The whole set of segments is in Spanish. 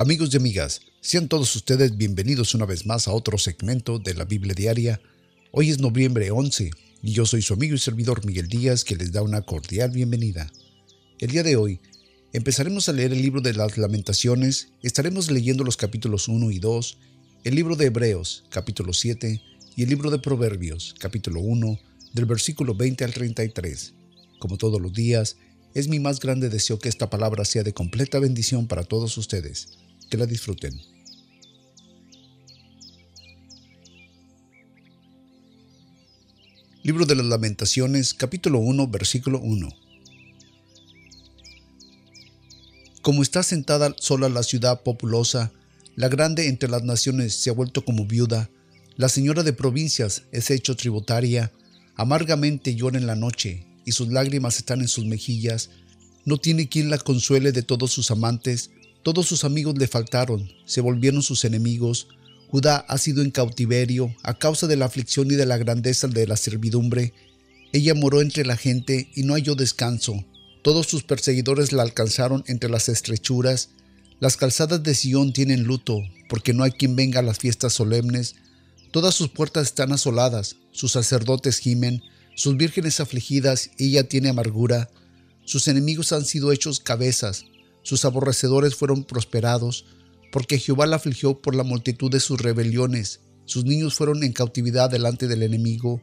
Amigos y amigas, sean todos ustedes bienvenidos una vez más a otro segmento de la Biblia Diaria. Hoy es noviembre 11 y yo soy su amigo y servidor Miguel Díaz que les da una cordial bienvenida. El día de hoy empezaremos a leer el libro de las lamentaciones, estaremos leyendo los capítulos 1 y 2, el libro de Hebreos capítulo 7 y el libro de Proverbios capítulo 1 del versículo 20 al 33. Como todos los días, es mi más grande deseo que esta palabra sea de completa bendición para todos ustedes. Que la disfruten. Libro de las Lamentaciones, capítulo 1, versículo 1. Como está sentada sola la ciudad populosa, la grande entre las naciones se ha vuelto como viuda, la señora de provincias es hecho tributaria, amargamente llora en la noche, y sus lágrimas están en sus mejillas. No tiene quien la consuele de todos sus amantes, todos sus amigos le faltaron, se volvieron sus enemigos. Judá ha sido en cautiverio a causa de la aflicción y de la grandeza de la servidumbre. Ella moró entre la gente y no halló descanso. Todos sus perseguidores la alcanzaron entre las estrechuras. Las calzadas de Sión tienen luto, porque no hay quien venga a las fiestas solemnes. Todas sus puertas están asoladas, sus sacerdotes gimen, sus vírgenes afligidas, ella tiene amargura. Sus enemigos han sido hechos cabezas, sus aborrecedores fueron prosperados, porque Jehová la afligió por la multitud de sus rebeliones. Sus niños fueron en cautividad delante del enemigo.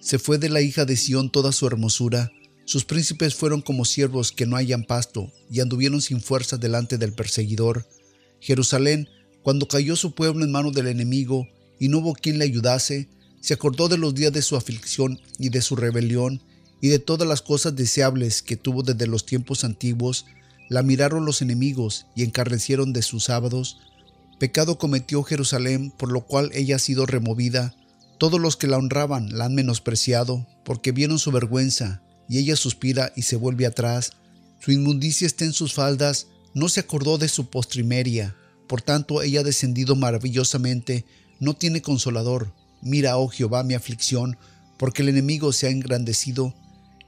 Se fue de la hija de Sión toda su hermosura. Sus príncipes fueron como siervos que no hayan pasto, y anduvieron sin fuerza delante del perseguidor. Jerusalén, cuando cayó su pueblo en manos del enemigo, y no hubo quien le ayudase, se acordó de los días de su aflicción y de su rebelión y de todas las cosas deseables que tuvo desde los tiempos antiguos, la miraron los enemigos y encarnecieron de sus sábados. Pecado cometió Jerusalén, por lo cual ella ha sido removida. Todos los que la honraban la han menospreciado, porque vieron su vergüenza, y ella suspira y se vuelve atrás. Su inmundicia está en sus faldas, no se acordó de su postrimeria. Por tanto, ella ha descendido maravillosamente, no tiene consolador, Mira, oh Jehová, mi aflicción, porque el enemigo se ha engrandecido.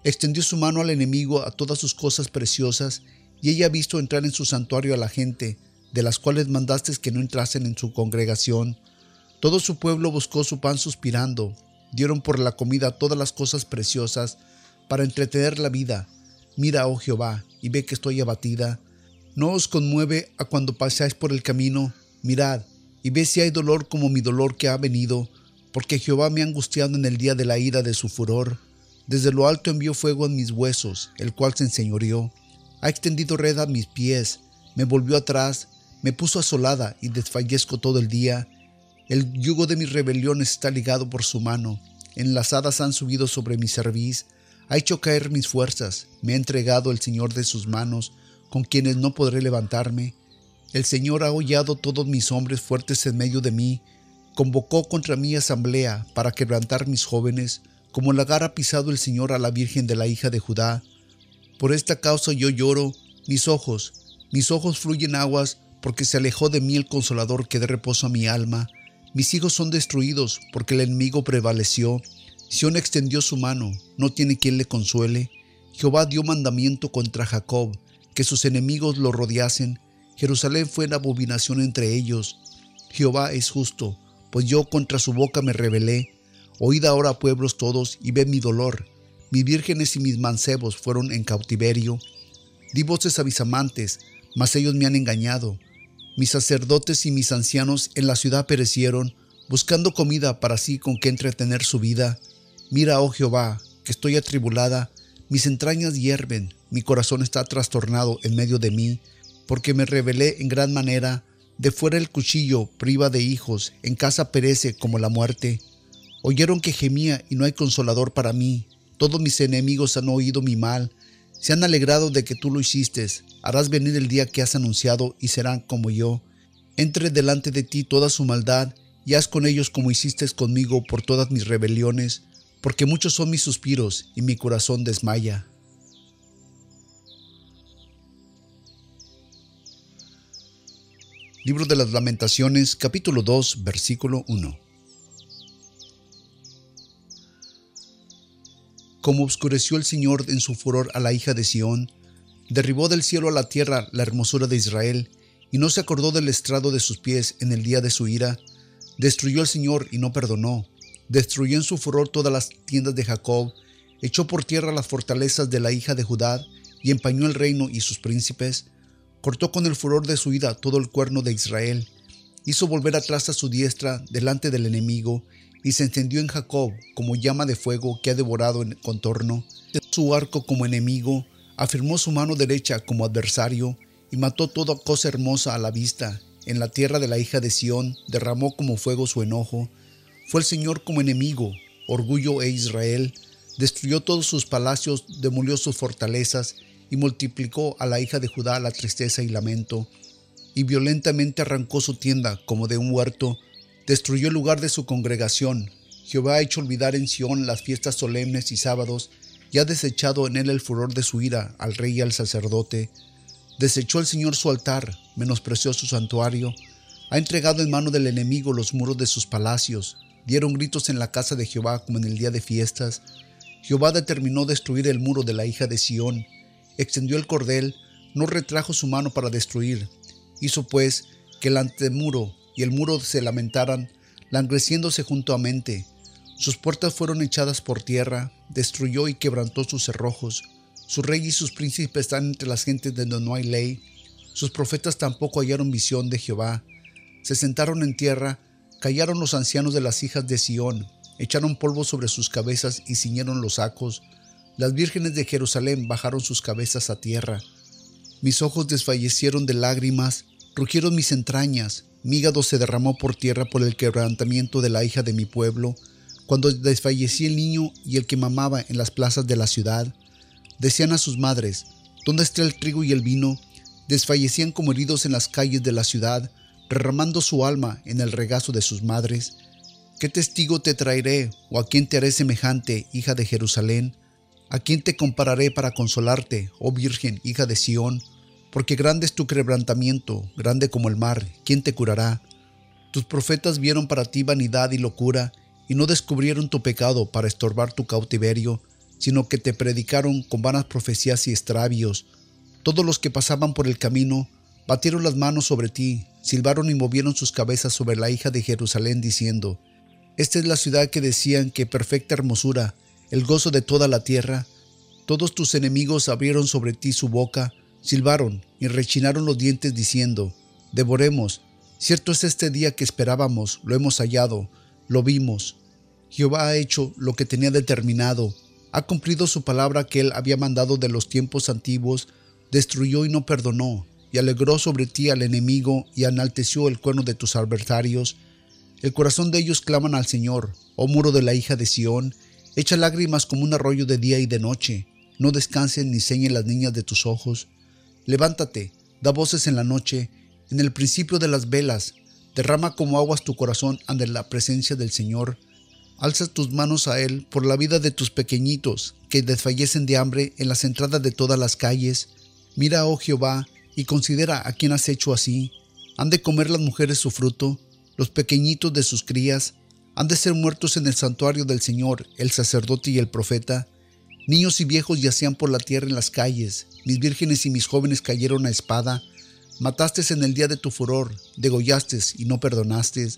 Extendió su mano al enemigo a todas sus cosas preciosas, y ella ha visto entrar en su santuario a la gente, de las cuales mandaste que no entrasen en su congregación. Todo su pueblo buscó su pan suspirando, dieron por la comida todas las cosas preciosas, para entretener la vida. Mira, oh Jehová, y ve que estoy abatida. ¿No os conmueve a cuando pasáis por el camino? Mirad, y ve si hay dolor como mi dolor que ha venido, porque Jehová me ha angustiado en el día de la ira de su furor. Desde lo alto envió fuego en mis huesos, el cual se enseñoreó. Ha extendido red a mis pies, me volvió atrás, me puso asolada y desfallezco todo el día. El yugo de mis rebeliones está ligado por su mano, enlazadas han subido sobre mi cerviz, ha hecho caer mis fuerzas, me ha entregado el Señor de sus manos, con quienes no podré levantarme. El Señor ha hollado todos mis hombres fuertes en medio de mí, convocó contra mí asamblea para quebrantar mis jóvenes, como lagar ha pisado el Señor a la Virgen de la hija de Judá. Por esta causa yo lloro, mis ojos, mis ojos fluyen aguas, porque se alejó de mí el consolador que dé reposo a mi alma. Mis hijos son destruidos, porque el enemigo prevaleció. Sión extendió su mano, no tiene quien le consuele. Jehová dio mandamiento contra Jacob, que sus enemigos lo rodeasen. Jerusalén fue en abominación entre ellos. Jehová es justo, pues yo contra su boca me rebelé. Oíd ahora, pueblos todos, y ved mi dolor. Mis vírgenes y mis mancebos fueron en cautiverio. Di voces a mis amantes, mas ellos me han engañado. Mis sacerdotes y mis ancianos en la ciudad perecieron, buscando comida para sí con que entretener su vida. Mira, oh Jehová, que estoy atribulada, mis entrañas hierven, mi corazón está trastornado en medio de mí, porque me rebelé en gran manera, de fuera el cuchillo priva de hijos, en casa perece como la muerte. Oyeron que gemía y no hay consolador para mí. Todos mis enemigos han oído mi mal, se han alegrado de que tú lo hiciste. Harás venir el día que has anunciado y serán como yo. Entre delante de ti toda su maldad y haz con ellos como hiciste conmigo por todas mis rebeliones, porque muchos son mis suspiros y mi corazón desmaya. Libro de las Lamentaciones, capítulo 2, versículo 1. Como obscureció el Señor en su furor a la hija de Sión, derribó del cielo a la tierra la hermosura de Israel, y no se acordó del estrado de sus pies en el día de su ira. Destruyó el Señor y no perdonó. Destruyó en su furor todas las tiendas de Jacob, echó por tierra las fortalezas de la hija de Judá y empañó el reino y sus príncipes. Cortó con el furor de su ira todo el cuerno de Israel. Hizo volver atrás a su diestra delante del enemigo y se encendió en Jacob como llama de fuego que ha devorado en contorno. Su arco como enemigo, afirmó su mano derecha como adversario y mató toda cosa hermosa a la vista. En la tierra de la hija de Sión derramó como fuego su enojo. Fue el Señor como enemigo, orgullo e Israel. Destruyó todos sus palacios, demolió sus fortalezas y multiplicó a la hija de Judá la tristeza y lamento. Y violentamente arrancó su tienda como de un huerto. Destruyó el lugar de su congregación. Jehová ha hecho olvidar en Sión las fiestas solemnes y sábados y ha desechado en él el furor de su ira al rey y al sacerdote. Desechó el Señor su altar, menospreció su santuario, ha entregado en mano del enemigo los muros de sus palacios, dieron gritos en la casa de Jehová como en el día de fiestas. Jehová determinó destruir el muro de la hija de Sión, extendió el cordel, no retrajo su mano para destruir. Hizo pues que el antemuro y el muro se lamentaran, langueciéndose juntuamente. Sus puertas fueron echadas por tierra, destruyó y quebrantó sus cerrojos. Su rey y sus príncipes están entre las gentes donde no hay ley. Sus profetas tampoco hallaron visión de Jehová. Se sentaron en tierra, callaron los ancianos de las hijas de Sión, echaron polvo sobre sus cabezas y ciñeron los sacos. Las vírgenes de Jerusalén bajaron sus cabezas a tierra. Mis ojos desfallecieron de lágrimas, rugieron mis entrañas, mi hígado se derramó por tierra por el quebrantamiento de la hija de mi pueblo cuando desfallecía el niño y el que mamaba en las plazas de la ciudad, decían a sus madres, ¿dónde está el trigo y el vino? Desfallecían como heridos en las calles de la ciudad, derramando su alma en el regazo de sus madres. ¿Qué testigo te traeré o a quién te haré semejante, hija de Jerusalén? ¿A quién te compararé para consolarte, oh Virgen, hija de Sión? Porque grande es tu quebrantamiento, grande como el mar, ¿quién te curará? Tus profetas vieron para ti vanidad y locura, y no descubrieron tu pecado para estorbar tu cautiverio, sino que te predicaron con vanas profecías y extravios. Todos los que pasaban por el camino batieron las manos sobre ti, silbaron y movieron sus cabezas sobre la hija de Jerusalén, diciendo, Esta es la ciudad que decían que perfecta hermosura, el gozo de toda la tierra. Todos tus enemigos abrieron sobre ti su boca, silbaron y rechinaron los dientes, diciendo, Devoremos, cierto es este día que esperábamos, lo hemos hallado, lo vimos. Jehová ha hecho lo que tenía determinado, ha cumplido su palabra que él había mandado de los tiempos antiguos, destruyó y no perdonó, y alegró sobre ti al enemigo y enalteció el cuerno de tus adversarios. El corazón de ellos claman al Señor, oh muro de la hija de Sión, echa lágrimas como un arroyo de día y de noche, no descansen ni señen las niñas de tus ojos. Levántate, da voces en la noche, en el principio de las velas, Derrama como aguas tu corazón ante la presencia del Señor. Alza tus manos a Él por la vida de tus pequeñitos que desfallecen de hambre en las entradas de todas las calles. Mira, oh Jehová, y considera a quien has hecho así. Han de comer las mujeres su fruto, los pequeñitos de sus crías. Han de ser muertos en el santuario del Señor, el sacerdote y el profeta. Niños y viejos yacían por la tierra en las calles. Mis vírgenes y mis jóvenes cayeron a espada. Mataste en el día de tu furor, degollaste y no perdonaste.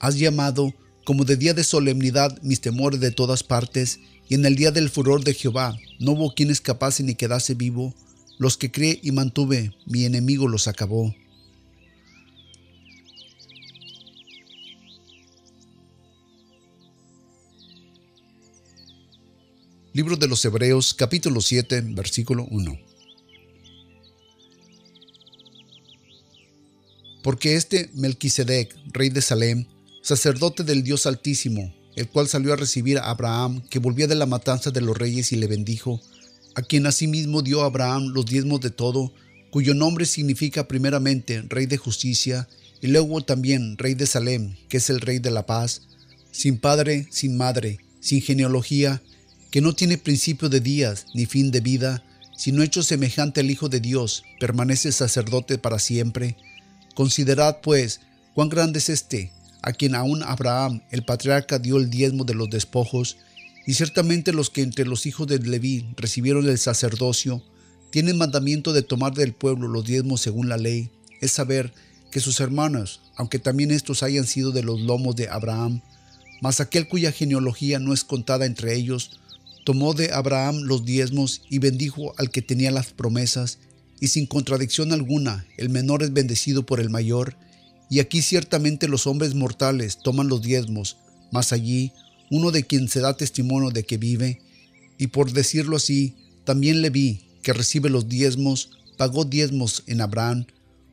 Has llamado como de día de solemnidad mis temores de todas partes, y en el día del furor de Jehová no hubo quien escapase ni quedase vivo. Los que crié y mantuve, mi enemigo los acabó. Libro de los Hebreos capítulo 7 versículo 1 porque este Melquisedec, rey de Salem, sacerdote del Dios Altísimo, el cual salió a recibir a Abraham, que volvía de la matanza de los reyes y le bendijo, a quien asimismo dio a Abraham los diezmos de todo, cuyo nombre significa primeramente Rey de Justicia, y luego también Rey de Salem, que es el Rey de la Paz, sin padre, sin madre, sin genealogía, que no tiene principio de días ni fin de vida, sino hecho semejante al Hijo de Dios, permanece sacerdote para siempre, Considerad, pues, cuán grande es este, a quien aún Abraham, el patriarca, dio el diezmo de los despojos, y ciertamente los que entre los hijos de Leví recibieron el sacerdocio, tienen mandamiento de tomar del pueblo los diezmos según la ley, es saber que sus hermanos, aunque también estos hayan sido de los lomos de Abraham, mas aquel cuya genealogía no es contada entre ellos, tomó de Abraham los diezmos y bendijo al que tenía las promesas, y sin contradicción alguna, el menor es bendecido por el mayor, y aquí ciertamente los hombres mortales toman los diezmos, mas allí uno de quien se da testimonio de que vive, y por decirlo así, también le vi que recibe los diezmos, pagó diezmos en Abraham,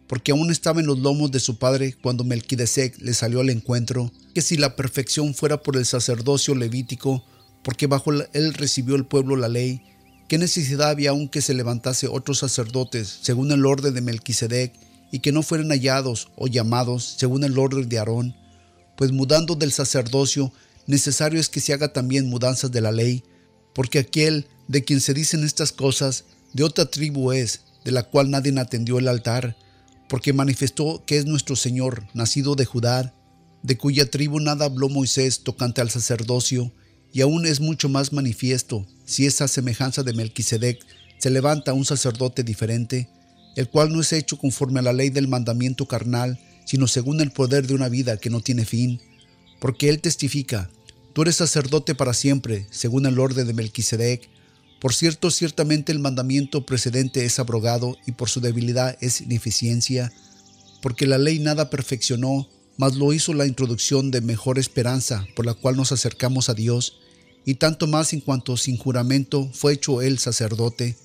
porque aún estaba en los lomos de su padre cuando Melquisedec le salió al encuentro, que si la perfección fuera por el sacerdocio levítico, porque bajo él recibió el pueblo la ley, ¿qué necesidad había aún que se levantase otros sacerdotes según el orden de Melquisedec y que no fueran hallados o llamados según el orden de Aarón? Pues mudando del sacerdocio, necesario es que se haga también mudanzas de la ley, porque aquel de quien se dicen estas cosas de otra tribu es, de la cual nadie atendió el altar, porque manifestó que es nuestro Señor, nacido de Judá, de cuya tribu nada habló Moisés tocante al sacerdocio, y aún es mucho más manifiesto si esa semejanza de Melquisedec se levanta un sacerdote diferente, el cual no es hecho conforme a la ley del mandamiento carnal, sino según el poder de una vida que no tiene fin, porque él testifica, tú eres sacerdote para siempre, según el orden de Melquisedec. Por cierto, ciertamente el mandamiento precedente es abrogado y por su debilidad es ineficiencia, porque la ley nada perfeccionó, mas lo hizo la introducción de mejor esperanza por la cual nos acercamos a Dios, y tanto más en cuanto sin juramento fue hecho él sacerdote,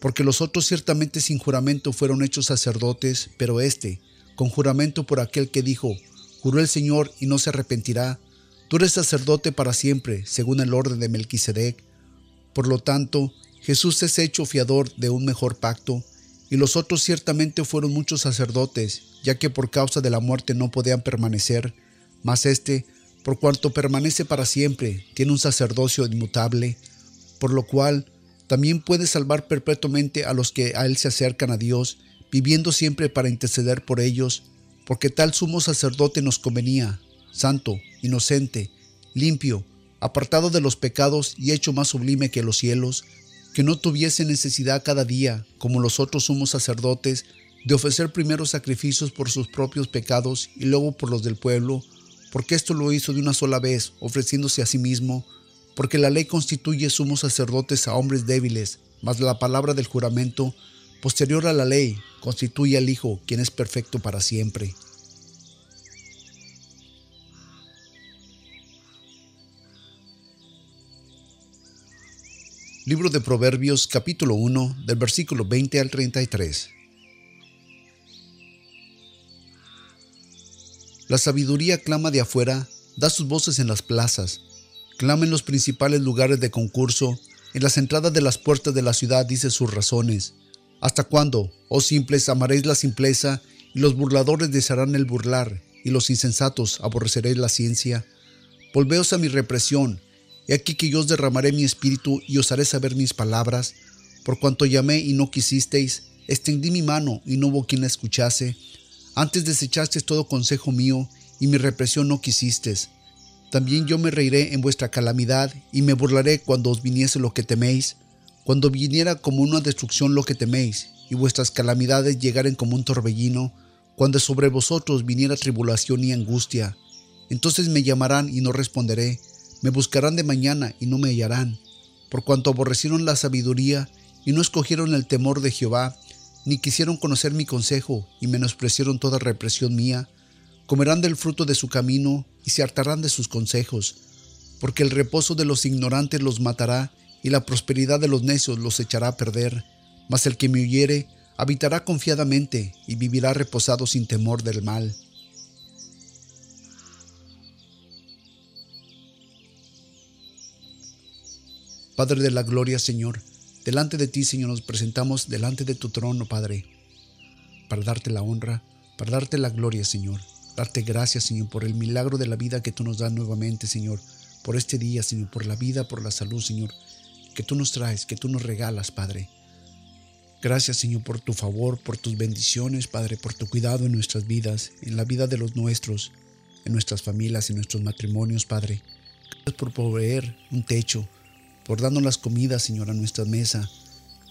porque los otros ciertamente sin juramento fueron hechos sacerdotes, pero éste, con juramento por aquel que dijo, juró el Señor y no se arrepentirá, tú eres sacerdote para siempre, según el orden de Melquisedec. Por lo tanto, Jesús es hecho fiador de un mejor pacto, y los otros ciertamente fueron muchos sacerdotes, ya que por causa de la muerte no podían permanecer, mas éste, por cuanto permanece para siempre, tiene un sacerdocio inmutable, por lo cual también puede salvar perpetuamente a los que a él se acercan a Dios, viviendo siempre para interceder por ellos, porque tal sumo sacerdote nos convenía, santo, inocente, limpio, apartado de los pecados y hecho más sublime que los cielos, que no tuviese necesidad cada día, como los otros sumos sacerdotes, de ofrecer primero sacrificios por sus propios pecados y luego por los del pueblo, porque esto lo hizo de una sola vez, ofreciéndose a sí mismo, porque la ley constituye sumos sacerdotes a hombres débiles, mas la palabra del juramento, posterior a la ley, constituye al Hijo, quien es perfecto para siempre. Libro de Proverbios capítulo 1 del versículo 20 al 33. La sabiduría clama de afuera, da sus voces en las plazas, clama en los principales lugares de concurso, en las entradas de las puertas de la ciudad dice sus razones. ¿Hasta cuándo, oh simples, amaréis la simpleza, y los burladores desearán el burlar, y los insensatos aborreceréis la ciencia? Volveos a mi represión, he aquí que yo os derramaré mi espíritu y os haré saber mis palabras, por cuanto llamé y no quisisteis, extendí mi mano y no hubo quien la escuchase, antes desechasteis todo consejo mío, y mi represión no quisistes. También yo me reiré en vuestra calamidad, y me burlaré cuando os viniese lo que teméis, cuando viniera como una destrucción lo que teméis, y vuestras calamidades llegaren como un torbellino, cuando sobre vosotros viniera tribulación y angustia. Entonces me llamarán y no responderé, me buscarán de mañana y no me hallarán, por cuanto aborrecieron la sabiduría y no escogieron el temor de Jehová, ni quisieron conocer mi consejo y menospreciaron toda represión mía, comerán del fruto de su camino y se hartarán de sus consejos, porque el reposo de los ignorantes los matará y la prosperidad de los necios los echará a perder, mas el que me oyere habitará confiadamente y vivirá reposado sin temor del mal. Padre de la gloria, Señor, Delante de ti, Señor, nos presentamos delante de tu trono, Padre, para darte la honra, para darte la gloria, Señor. Darte gracias, Señor, por el milagro de la vida que tú nos das nuevamente, Señor. Por este día, Señor, por la vida, por la salud, Señor, que tú nos traes, que tú nos regalas, Padre. Gracias, Señor, por tu favor, por tus bendiciones, Padre, por tu cuidado en nuestras vidas, en la vida de los nuestros, en nuestras familias, en nuestros matrimonios, Padre. Gracias por proveer un techo, por darnos las comidas, Señor, a nuestra mesa.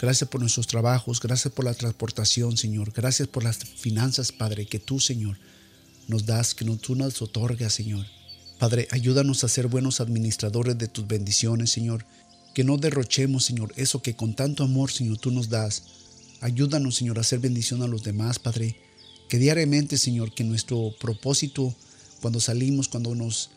Gracias por nuestros trabajos, gracias por la transportación, Señor. Gracias por las finanzas, Padre, que tú, Señor, nos das, que tú nos otorgas, Señor. Padre, ayúdanos a ser buenos administradores de tus bendiciones, Señor. Que no derrochemos, Señor, eso que con tanto amor, Señor, tú nos das. Ayúdanos, Señor, a hacer bendición a los demás, Padre. Que diariamente, Señor, que nuestro propósito cuando salimos, cuando nos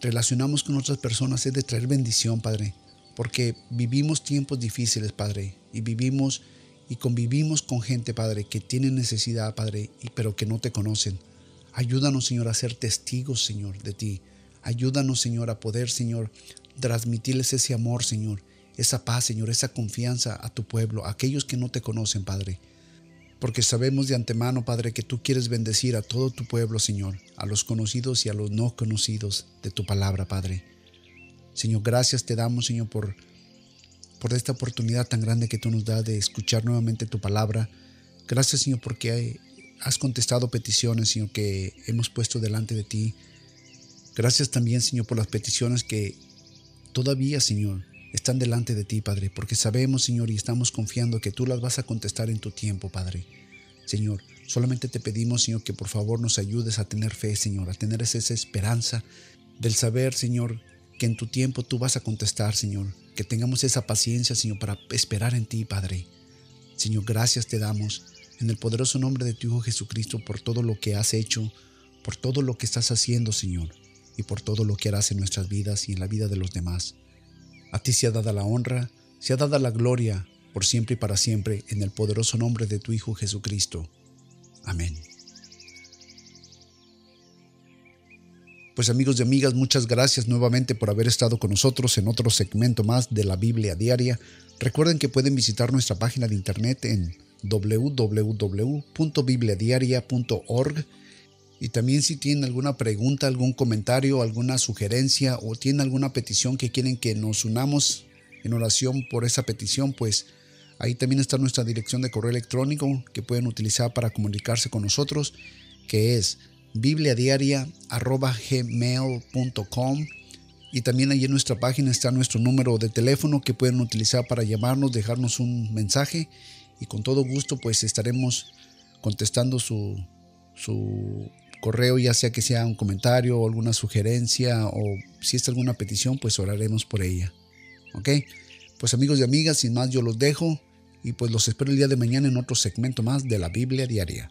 relacionamos con otras personas es de traer bendición, Padre. Porque vivimos tiempos difíciles, Padre, y vivimos y convivimos con gente, Padre, que tiene necesidad, Padre, pero que no te conocen. Ayúdanos, Señor, a ser testigos, Señor, de ti. Ayúdanos, Señor, a poder, Señor, transmitirles ese amor, Señor, esa paz, Señor, esa confianza a tu pueblo, a aquellos que no te conocen, Padre. Porque sabemos de antemano, Padre, que tú quieres bendecir a todo tu pueblo, Señor, a los conocidos y a los no conocidos de tu palabra, Padre. Señor, gracias te damos, Señor, por, por esta oportunidad tan grande que tú nos das de escuchar nuevamente tu palabra. Gracias, Señor, porque has contestado peticiones, Señor, que hemos puesto delante de ti. Gracias también, Señor, por las peticiones que todavía, Señor, están delante de ti, Padre, porque sabemos, Señor, y estamos confiando que tú las vas a contestar en tu tiempo, Padre. Señor, solamente te pedimos, Señor, que por favor nos ayudes a tener fe, Señor, a tener esa esperanza del saber, Señor, que en tu tiempo tú vas a contestar, Señor. Que tengamos esa paciencia, Señor, para esperar en ti, Padre. Señor, gracias te damos en el poderoso nombre de tu Hijo Jesucristo por todo lo que has hecho, por todo lo que estás haciendo, Señor, y por todo lo que harás en nuestras vidas y en la vida de los demás. A ti se ha dada la honra, se ha dada la gloria, por siempre y para siempre, en el poderoso nombre de tu Hijo Jesucristo. Amén. Pues amigos y amigas, muchas gracias nuevamente por haber estado con nosotros en otro segmento más de la Biblia Diaria. Recuerden que pueden visitar nuestra página de internet en www.bibliadiaria.org y también si tienen alguna pregunta, algún comentario, alguna sugerencia o tienen alguna petición que quieren que nos unamos en oración por esa petición, pues ahí también está nuestra dirección de correo electrónico que pueden utilizar para comunicarse con nosotros, que es bibliadiaria.gmail.com y también ahí en nuestra página está nuestro número de teléfono que pueden utilizar para llamarnos, dejarnos un mensaje y con todo gusto pues estaremos contestando su, su correo, ya sea que sea un comentario o alguna sugerencia o si es alguna petición, pues oraremos por ella. ¿Ok? Pues amigos y amigas, sin más yo los dejo y pues los espero el día de mañana en otro segmento más de la Biblia Diaria.